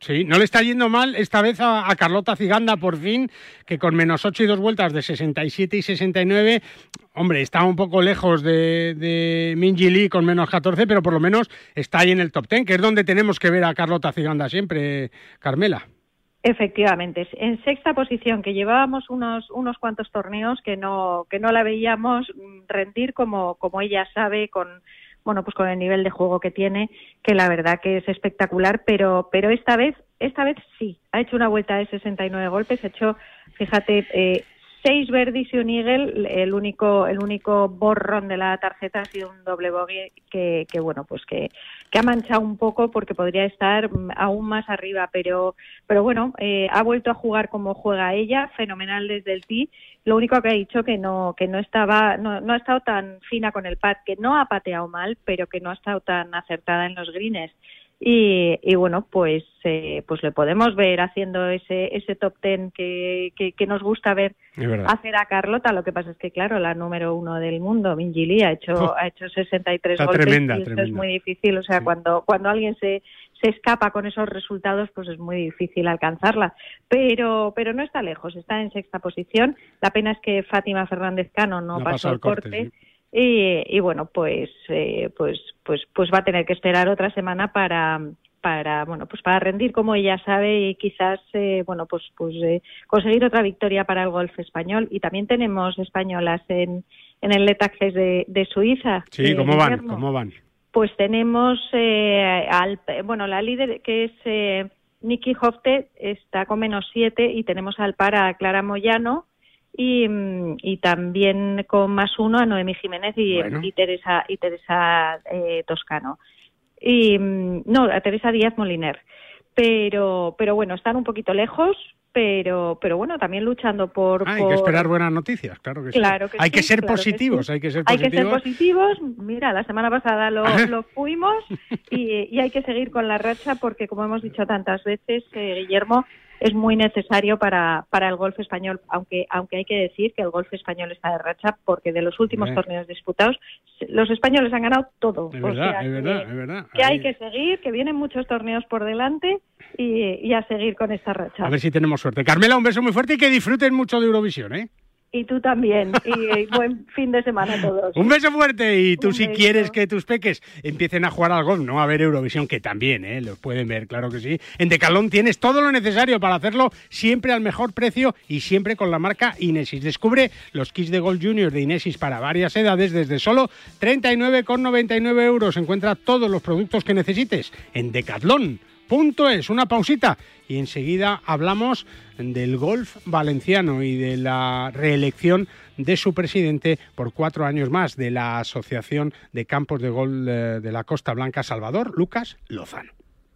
Sí no le está yendo mal esta vez a, Carlota Ciganda por fin que con menos ocho y dos vueltas de 67 y 69 hombre está un poco lejos de, de Minji Lee con menos 14 pero por lo menos está ahí en el top 10 que es donde tenemos que ver a Carlota Ciganda siempre Carmela Efectivamente, en sexta posición, que llevábamos unos, unos cuantos torneos que no, que no la veíamos rendir como, como ella sabe, con, bueno, pues con el nivel de juego que tiene, que la verdad que es espectacular, pero, pero esta vez, esta vez sí, ha hecho una vuelta de 69 golpes, ha hecho, fíjate, eh, seis verdis y un eagle, el único, el único borrón de la tarjeta ha sido un doble bogey que, que bueno, pues que, que ha manchado un poco porque podría estar aún más arriba, pero, pero bueno, eh, ha vuelto a jugar como juega ella, fenomenal desde el tee. Lo único que ha dicho que no, que no estaba, no, no ha estado tan fina con el pad, que no ha pateado mal, pero que no ha estado tan acertada en los greens y, bueno, pues eh, pues le podemos ver haciendo ese, ese top ten que, que, nos gusta ver hacer a Carlota. Lo que pasa es que, claro, la número uno del mundo, Minji ha hecho, ha hecho 63 golpes tremenda, y esto es muy difícil. O sea, cuando, cuando alguien se, se escapa con esos resultados, pues es muy difícil alcanzarla. Pero, pero no está lejos, está en sexta posición. La pena es que Fátima Fernández Cano no, pasó el corte. Y, bueno, pues, eh, pues, pues, pues va a tener que esperar otra semana para, para bueno pues para rendir como ella sabe y quizás eh, bueno pues pues eh, conseguir otra victoria para el golf español. Y también tenemos españolas en en el Let de, de Suiza sí cómo van cómo van pues tenemos al bueno la líder que es Nikki Hofte está con menos siete y tenemos al par a Clara Moyano y, también con más uno a Noemi Jiménez y, Teresa y Teresa eh, Toscano. Y no a Teresa Díaz Moliner. Pero pero bueno están un poquito lejos pero pero bueno también luchando por, ah, hay que esperar buenas noticias claro que sí. Hay que ser positivos hay que ser positivos hay que ser positivos. Mira la semana pasada lo, lo fuimos y, y, hay que seguir con la racha porque como hemos dicho tantas veces eh, Guillermo es muy necesario para, para el golf español, aunque, aunque hay que decir que el golf español está de racha porque de los últimos torneos disputados los españoles han ganado todo. Es verdad, es verdad, es verdad. Que hay que seguir, que vienen muchos torneos por delante y, y a seguir con esta racha. A ver si tenemos suerte. Carmela, un beso muy fuerte y que disfruten mucho de Eurovisión, ¿eh? Y tú también. Y buen fin de semana a todos. Un beso fuerte. Y tú, si quieres que tus peques empiecen a jugar al golf, no a ver Eurovisión, que también, ¿eh? Los pueden ver, claro que sí. En Decalón tienes todo lo necesario para hacerlo siempre al mejor precio y siempre con la marca Inesis. Descubre los kits de Golf Junior de Inesis para varias edades desde solo 39,99 euros. Encuentra todos los productos que necesites en Decathlon es. Una pausita y enseguida hablamos del golf valenciano y de la reelección de su presidente por cuatro años más de la Asociación de Campos de Golf eh, de la Costa Blanca Salvador, Lucas Lozano.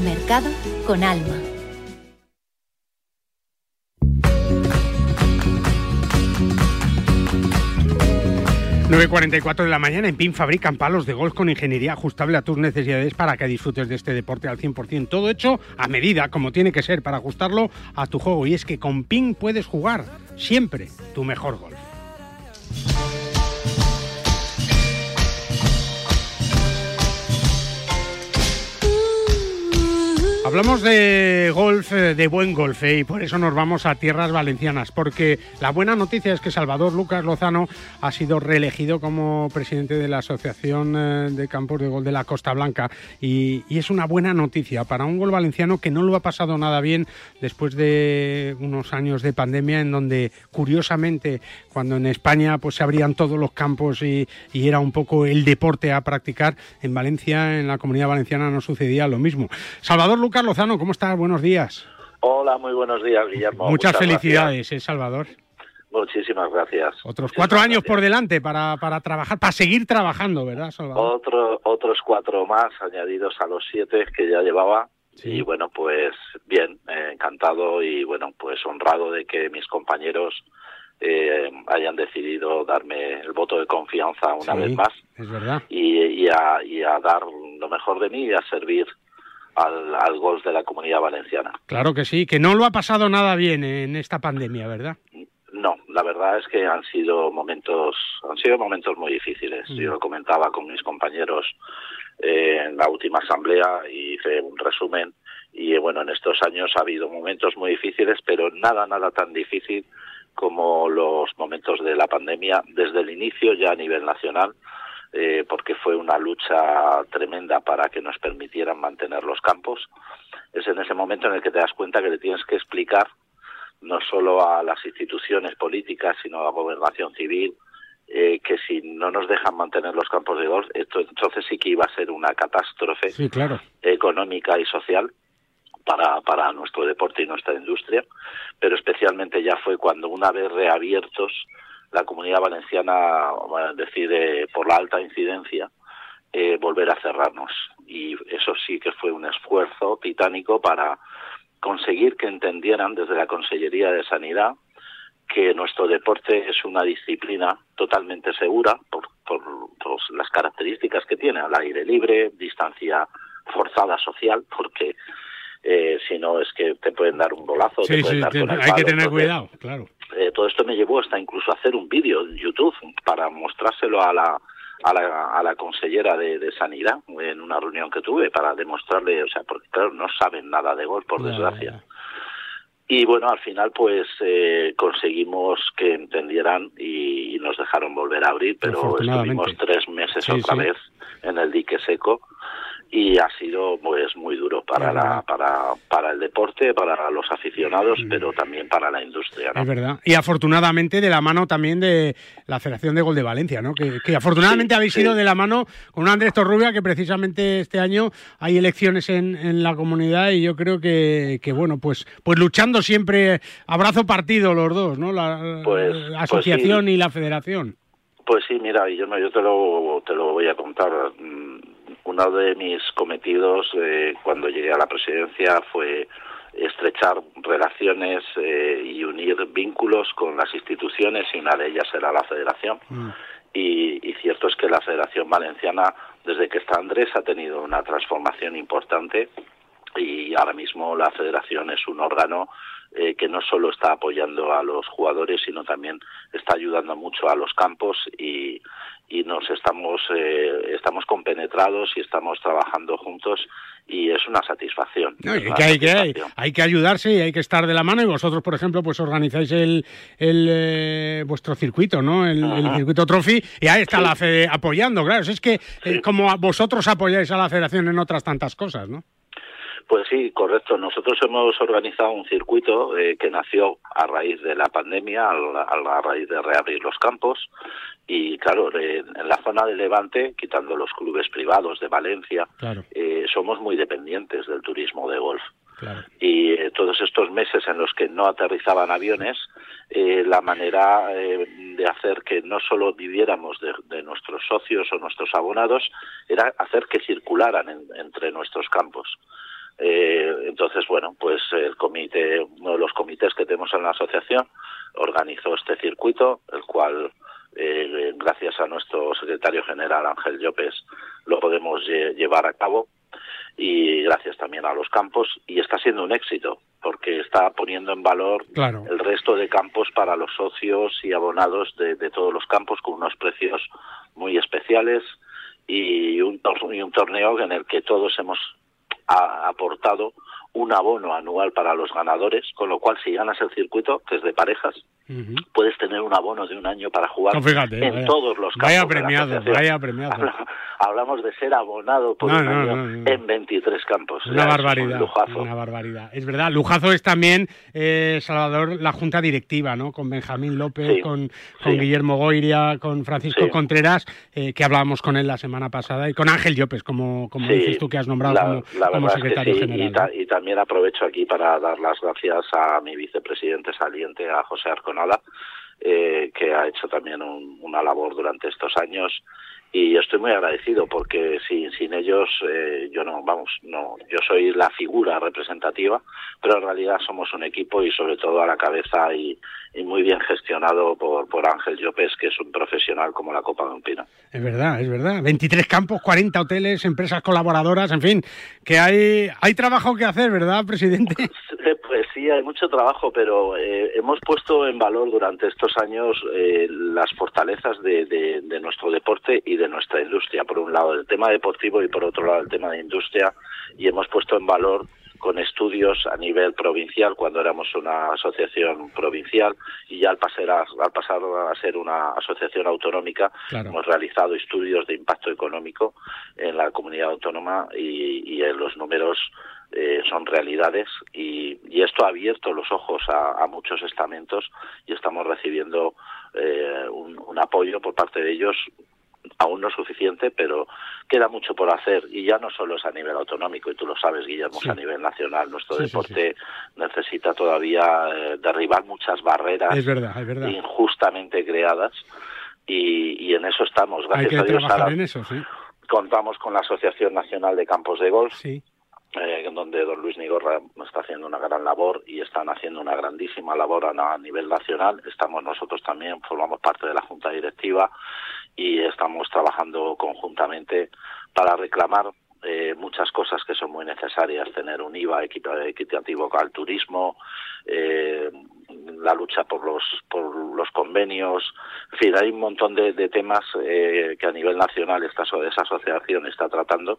mercado con alma. 9.44 de la mañana en PIN fabrican palos de golf con ingeniería ajustable a tus necesidades para que disfrutes de este deporte al 100%. Todo hecho a medida, como tiene que ser, para ajustarlo a tu juego. Y es que con PIN puedes jugar siempre tu mejor golf. Hablamos de golf, eh, de buen golf, eh, y por eso nos vamos a tierras valencianas, porque la buena noticia es que Salvador Lucas Lozano ha sido reelegido como presidente de la Asociación eh, de Campos de Gol de la Costa Blanca, y, es una buena noticia para un gol valenciano que no lo ha pasado nada bien después de unos años de pandemia, en donde curiosamente, cuando en España pues se abrían todos los campos y, y era un poco el deporte a practicar, en Valencia, en la comunidad valenciana, no sucedía lo mismo. Salvador Lucas Lozano, ¿cómo estás? Buenos días. Hola, muy buenos días, Guillermo. Muchas, felicidades, ¿eh, Salvador. Muchísimas gracias. Otros cuatro años por delante para, para trabajar, para seguir trabajando, ¿verdad, Salvador? Otro, otros cuatro más añadidos a los siete que ya llevaba. Y bueno, pues bien, eh, encantado y bueno, pues honrado de que mis compañeros eh, hayan decidido darme el voto de confianza una vez más. Es verdad. Y, a, y a dar lo mejor de mí y a servir al, al golf de la comunidad valenciana. Claro que sí, que no lo ha pasado nada bien en esta pandemia, ¿verdad? No, la verdad es que han sido momentos, han sido momentos muy difíciles. Mm. Yo lo comentaba con mis compañeros eh, en la última asamblea y hice un resumen y bueno, en estos años ha habido momentos muy difíciles, pero nada, nada tan difícil como los momentos de la pandemia desde el inicio ya a nivel nacional eh, porque fue una lucha tremenda para que nos permitieran mantener los campos. Es en ese momento en el que te das cuenta que le tienes que explicar no solo a las instituciones políticas, sino a la gobernación civil, eh, que si no nos dejan mantener los campos de golf, esto entonces sí que iba a ser una catástrofe económica y social para, para nuestro deporte y nuestra industria, pero especialmente ya fue cuando una vez reabiertos la comunidad valenciana decide, por la alta incidencia, eh, volver a cerrarnos. Y eso sí que fue un esfuerzo titánico para conseguir que entendieran desde la Consellería de Sanidad que nuestro deporte es una disciplina totalmente segura por, por, las características que tiene, al aire libre, distancia forzada social, porque eh, si no es que te pueden dar un bolazo. Sí, sí, hay que tener cuidado, claro. Eh, todo esto me llevó hasta incluso a hacer un vídeo en YouTube para mostrárselo a la, a la, a la consellera de, Sanidad en una reunión que tuve para demostrarle, o sea, porque claro, no saben nada de golf, por desgracia. Y bueno, al final pues eh, conseguimos que entendieran y, nos dejaron volver a abrir, pero estuvimos tres meses otra vez en el dique seco y ha sido pues muy duro para la, para para el deporte para los aficionados mm. pero también para la industria es verdad. Y afortunadamente de la mano también de la Federación de Gol de Valencia no que, afortunadamente habéis ido de la mano con Andrés Torrubia que precisamente este año hay elecciones en, en la comunidad y yo creo que, que, bueno pues pues luchando siempre abrazo partido los dos no la, pues, asociación y la Federación. Pues sí mira yo yo te lo te lo voy a contar uno de mis cometidos eh, cuando llegué a la presidencia fue estrechar relaciones eh, y unir vínculos con las instituciones y una de ellas era la federación. Mm. Y, y, cierto es que la Federación Valenciana, desde que está Andrés, ha tenido una transformación importante y ahora mismo la federación es un órgano eh, que no solo está apoyando a los jugadores, sino también está ayudando mucho a los campos y, y nos estamos eh, estamos compenetrados y estamos trabajando juntos y es una satisfacción. hay, que, hay, que ayudarse y hay que estar de la mano y vosotros, por ejemplo, pues organizáis el, el eh, vuestro circuito, ¿no? El, circuito Trophy y ahí está la FED apoyando, claro. Es que como vosotros apoyáis a la federación en otras tantas cosas, ¿no? Pues sí, correcto. Nosotros hemos organizado un circuito eh, que nació a raíz de la pandemia, a, raíz de reabrir los campos. Y claro, en la zona de Levante, quitando los clubes privados de Valencia, eh, somos muy dependientes del turismo de golf. Y eh, todos estos meses en los que no aterrizaban aviones, la manera de hacer que no solo viviéramos de, nuestros socios o nuestros abonados era hacer que circularan entre nuestros campos. Eh, entonces, bueno, pues el comité, uno de los comités que tenemos en la asociación, organizó este circuito, el cual, eh, gracias a nuestro secretario general Ángel Llopes, lo podemos llevar a cabo. Y gracias también a los campos. Y está siendo un éxito porque está poniendo en valor el resto de campos para los socios y abonados de, todos los campos con unos precios muy especiales y un, y un torneo en el que todos hemos ha aportado un abono anual para los ganadores, con lo cual si ganas el circuito, que es de parejas, puedes tener un abono de un año para jugar en todos los campos. Vaya premiado, vaya premiado. Hablamos de ser abonado por un año en 23 campos. Una barbaridad. una barbaridad. Es verdad, lujazo es también, eh, Salvador, la junta directiva, ¿no? Con Benjamín López, con, con Guillermo Goiria, con Francisco Contreras, eh, que hablábamos con él la semana pasada, y con Ángel Llopes, como, como dices tú que has nombrado como, secretario general. Y, también aprovecho aquí para dar las gracias a mi vicepresidente saliente, a José Arconada, eh, que ha hecho también una labor durante estos años y estoy muy agradecido porque sin, sin ellos eh, yo no vamos no yo soy la figura representativa pero en realidad somos un equipo y sobre todo a la cabeza y, muy bien gestionado por, por Ángel Llopes que es un profesional como la Copa de un Pino. Es verdad es verdad. 23 campos 40 hoteles empresas colaboradoras en fin que hay hay trabajo que hacer verdad presidente pues sí hay mucho trabajo pero eh, hemos puesto en valor durante estos años eh, las fortalezas de, de, de nuestro deporte y de nuestra industria. Por un lado el tema deportivo y por otro lado el tema de industria. Y hemos puesto en valor con estudios a nivel provincial cuando éramos una asociación provincial y ya al pasar a, al pasar a ser una asociación autonómica hemos realizado estudios de impacto económico en la comunidad autónoma y, en los números eh, son realidades. Y, esto ha abierto los ojos a, muchos estamentos y estamos recibiendo eh, un, apoyo por parte de ellos aún no suficiente, pero queda mucho por hacer y ya no solo es a nivel autonómico, y tú lo sabes, Guillermo, a nivel nacional. Nuestro deporte necesita todavía eh, derribar muchas barreras injustamente creadas y, en eso estamos. Gracias a Dios, contamos con la Asociación Nacional de Campos de Golf. Eh, donde don Luis Nigorra está haciendo una gran labor y están haciendo una grandísima labor a, nivel nacional. Estamos nosotros también, formamos parte de la Junta Directiva y estamos trabajando conjuntamente para reclamar eh, muchas cosas que son muy necesarias, tener un IVA equitativo al turismo, eh, la lucha por los, por los convenios, en fin, hay un montón de, temas eh, que a nivel nacional esta, esa asociación está tratando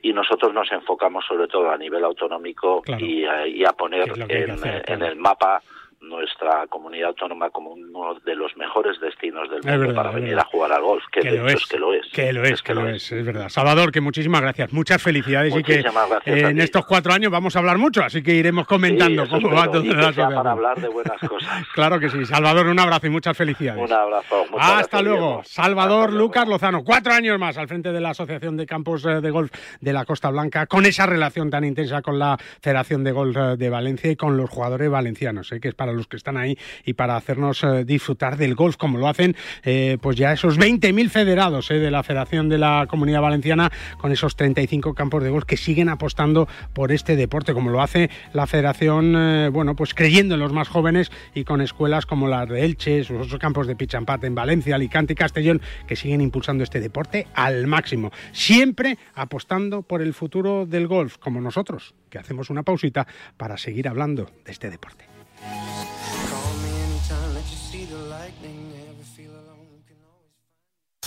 y nosotros nos enfocamos sobre todo a nivel autonómico y, a poner en el mapa nuestra comunidad autónoma como uno de los mejores destinos del mundo para venir a jugar al golf, que, de es, que lo es. Que lo es, que, lo es, es, verdad. Salvador, que muchísimas gracias, muchas felicidades y que en estos cuatro años vamos a hablar mucho, así que iremos comentando cómo va todo la para hablar de buenas cosas. claro que sí. Salvador, un abrazo y muchas felicidades. Un abrazo. Hasta luego. Salvador Lucas Lozano, cuatro años más al frente de la Asociación de Campos eh, de Golf de la Costa Blanca, con esa relación tan intensa con la Federación de Golf eh, de Valencia y con los jugadores valencianos, ¿eh? que es para los que están ahí y para hacernos eh, disfrutar del golf como lo hacen eh, pues ya esos 20.000 federados eh, de la Federación de la Comunidad Valenciana con esos 35 campos de golf que siguen apostando por este deporte como lo hace la Federación, bueno, pues creyendo en los más jóvenes y con escuelas como las de Elche, sus otros campos de pitch en Valencia, Alicante y Castellón que siguen impulsando este deporte al máximo, siempre apostando por el futuro del golf como nosotros, que hacemos una pausita para seguir hablando de este deporte. Thank you.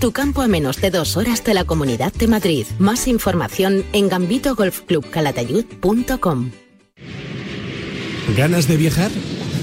tu campo a menos de dos horas de la Comunidad de Madrid. Más información en gambitogolfclubcalatayud.com. ¿Ganas de viajar?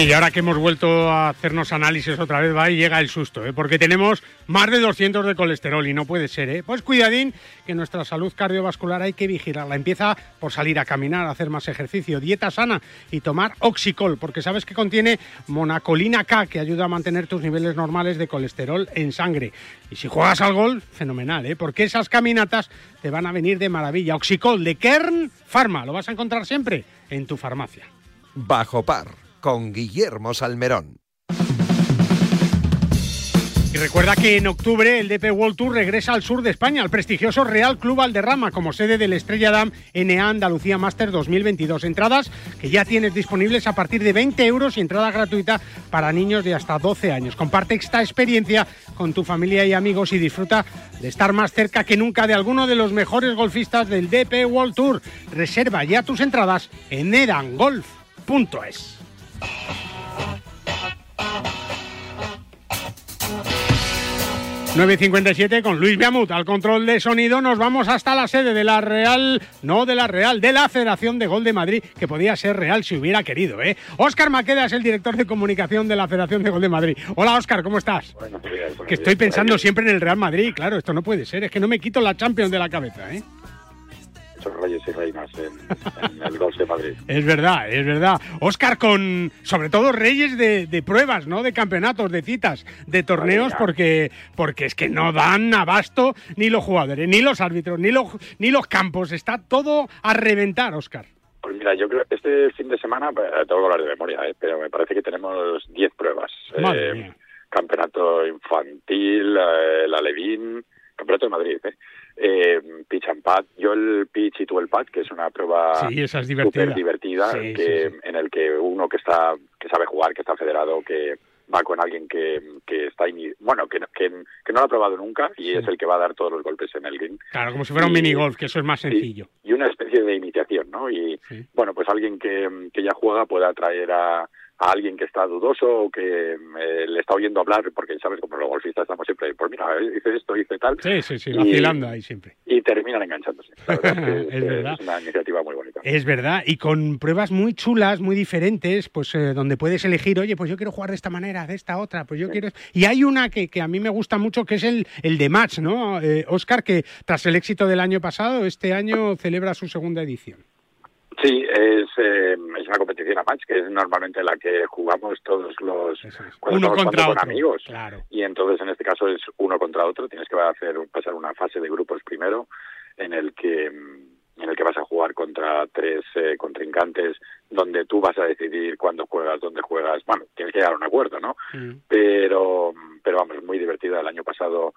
Y ahora que hemos vuelto a hacernos análisis otra vez, va y llega el susto, ¿eh? porque tenemos más de 200 de colesterol y no puede ser, ¿eh? Pues cuidadín, que nuestra salud cardiovascular hay que vigilarla. Empieza por salir a caminar, hacer más ejercicio, dieta sana y tomar Oxicol, porque sabes que contiene monacolina K, que ayuda a mantener tus niveles normales de colesterol en sangre. Y si juegas al gol, fenomenal, ¿eh? porque esas caminatas te van a venir de maravilla. Oxicol de Kern Pharma, lo vas a encontrar siempre en tu farmacia. Bajo par con Guillermo Salmerón. Y recuerda que en octubre el DP World Tour regresa al sur de España, al prestigioso Real Club Valderrama, como sede del Estrella Dam NA Andalucía Master 2022. Entradas que ya tienes disponibles a partir de 20 euros y entrada gratuita para niños de hasta 12 años. Comparte esta experiencia con tu familia y amigos y disfruta de estar más cerca que nunca de alguno de los mejores golfistas del DP World Tour. Reserva ya tus entradas en edangolf.es. 9.57 con Luis Biamut al control de sonido. Nos vamos hasta la sede de la Real, no de la Real, de la Federación de Gol de Madrid, que podía ser Real si hubiera querido. ¿eh? Óscar Maqueda es el director de comunicación de la Federación de Gol de Madrid. Hola Óscar, ¿cómo estás? que estoy pensando siempre en el Real Madrid. Claro, esto no puede ser. Es que no me quito la Champions de la cabeza. ¿eh? Reyes y reinas en, el Golf de Madrid. Es verdad, es verdad. Oscar, con sobre todo reyes de, pruebas, ¿no? De campeonatos, de citas, de torneos, porque, porque es que no dan abasto ni los jugadores, ni los árbitros, ni los, ni los campos. Está todo a reventar, Oscar. Pues mira, yo creo este fin de semana, pues, tengo que hablar de memoria, ¿eh? pero me parece que tenemos 10 pruebas. Madre eh, campeonato infantil, eh, la Levín, campeonato de Madrid, ¿eh? Eh, pitch and pad. Yo el pitch y tú el pad, que es una prueba sí, es divertida, súper divertida, que, en el que uno que está que sabe jugar, que está federado, que va con alguien que, que está bueno que, que, que, no lo ha probado nunca y es el que va a dar todos los golpes en el ring. Claro, como si fuera un mini golf, que eso es más sencillo. Y, una especie de iniciación, ¿no? Y bueno, pues alguien que, que ya juega puede atraer a, a alguien que está dudoso o que eh, le está oyendo hablar, porque sabes, como los golfistas estamos siempre, pues mira, hice esto, hice tal. Sí, sí, sí, vacilando ahí siempre. Y terminan enganchándose. es, verdad. Es una iniciativa muy bonita. Es verdad, y con pruebas muy chulas, muy diferentes, pues eh, donde puedes elegir, oye, pues yo quiero jugar de esta manera, de esta otra, pues yo quiero... Y hay una que, que a mí me gusta mucho, que es el, el de match, ¿no? Eh, Oscar, que tras el éxito del año pasado, este año celebra su segunda edición. Sí, es, eh, es una competición a match, que es normalmente la que jugamos todos los cuando uno contra con amigos. Y entonces en este caso es uno contra otro, tienes que hacer pasar una fase de grupos primero en el que en el que vas a jugar contra tres eh, contrincantes donde tú vas a decidir cuándo juegas, dónde juegas, bueno, tienes que llegar a un acuerdo, ¿no? Mm. Pero pero vamos, muy divertida el año pasado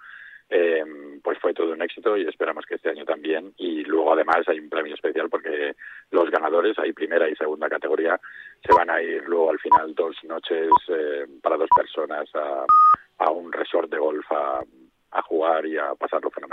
eh, pues fue todo un éxito y esperamos que este año también. Y luego además hay un premio especial porque los ganadores, hay primera y segunda categoría, se van a ir luego al final dos noches eh, para dos personas a, un resort de golf a, a jugar y a pasarlo fenomenal.